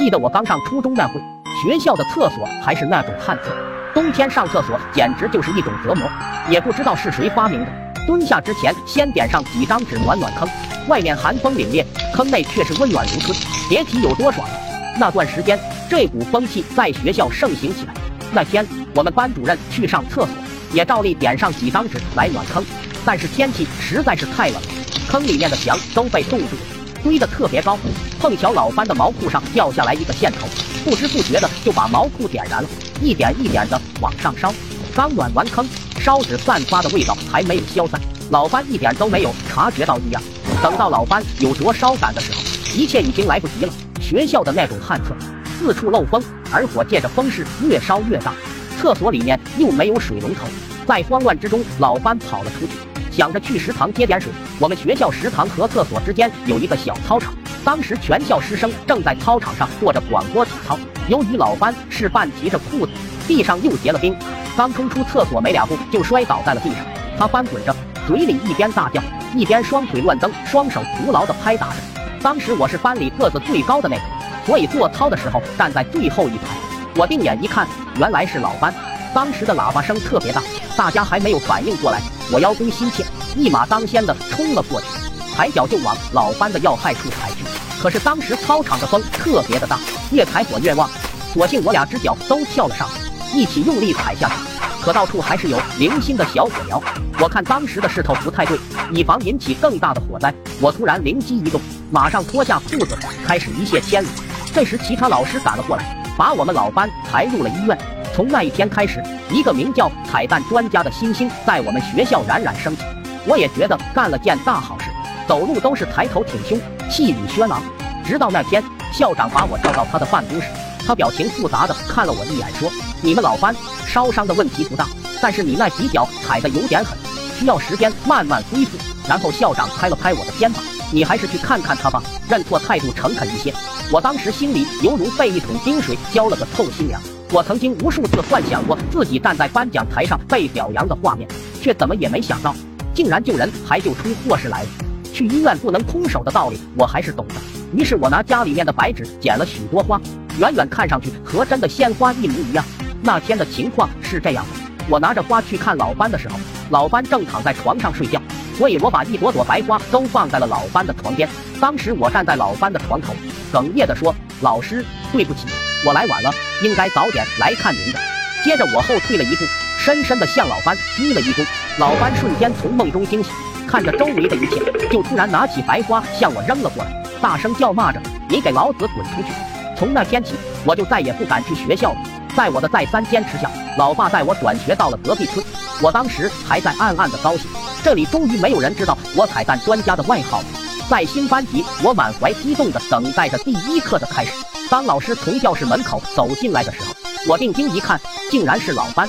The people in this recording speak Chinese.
记得我刚上初中那会，学校的厕所还是那种旱厕，冬天上厕所简直就是一种折磨。也不知道是谁发明的，蹲下之前先点上几张纸暖暖坑，外面寒风凛冽，坑内却是温暖如春，别提有多爽了。那段时间，这股风气在学校盛行起来。那天我们班主任去上厕所，也照例点上几张纸来暖坑，但是天气实在是太冷了，坑里面的墙都被冻住了。堆得特别高，碰巧老班的毛裤上掉下来一个线头，不知不觉的就把毛裤点燃了，一点一点的往上烧。刚暖完坑，烧纸散发的味道还没有消散，老班一点都没有察觉到异样。等到老班有着烧感的时候，一切已经来不及了。学校的那种旱厕，四处漏风，而火借着风势越烧越大。厕所里面又没有水龙头，在慌乱之中，老班跑了出去。想着去食堂接点水，我们学校食堂和厕所之间有一个小操场，当时全校师生正在操场上做着广播体操。由于老班是半提着裤子，地上又结了冰，刚冲出厕所没两步就摔倒在了地上。他翻滚着，嘴里一边大叫，一边双腿乱蹬，双手徒劳地拍打着。当时我是班里个子最高的那个，所以做操的时候站在最后一排。我定眼一看，原来是老班。当时的喇叭声特别大，大家还没有反应过来。我邀功心切，一马当先的冲了过去，抬脚就往老班的要害处踩去。可是当时操场的风特别的大，越踩火越旺，索性我俩只脚都跳了上去，一起用力踩下去。可到处还是有零星的小火苗。我看当时的势头不太对，以防引起更大的火灾，我突然灵机一动，马上脱下裤子开始一泻千里。这时其他老师赶了过来，把我们老班抬入了医院。从那一天开始，一个名叫“彩蛋专家”的新星在我们学校冉冉升起。我也觉得干了件大好事，走路都是抬头挺胸，气宇轩昂。直到那天，校长把我叫到他的办公室，他表情复杂的看了我一眼，说：“你们老班烧伤的问题不大，但是你那几脚踩的有点狠，需要时间慢慢恢复。”然后校长拍了拍我的肩膀：“你还是去看看他吧，认错态度诚恳一些。”我当时心里犹如被一桶冰水浇了个透心凉。我曾经无数次幻想过自己站在颁奖台上被表扬的画面，却怎么也没想到，竟然救人还救出祸事来了。去医院不能空手的道理，我还是懂的。于是我拿家里面的白纸剪了许多花，远远看上去和真的鲜花一模一样。那天的情况是这样的：我拿着花去看老班的时候，老班正躺在床上睡觉，所以我把一朵朵白花都放在了老班的床边。当时我站在老班的床头，哽咽地说：“老师，对不起。”我来晚了，应该早点来看您的。接着我后退了一步，深深地向老班鞠了一躬。老班瞬间从梦中惊醒，看着周围的一切，就突然拿起白花向我扔了过来，大声叫骂着：“你给老子滚出去！”从那天起，我就再也不敢去学校了。在我的再三坚持下，老爸带我转学到了隔壁村。我当时还在暗暗的高兴，这里终于没有人知道我彩蛋专家的外号了。在新班级，我满怀激动地等待着第一课的开始。当老师从教室门口走进来的时候，我定睛一看，竟然是老班。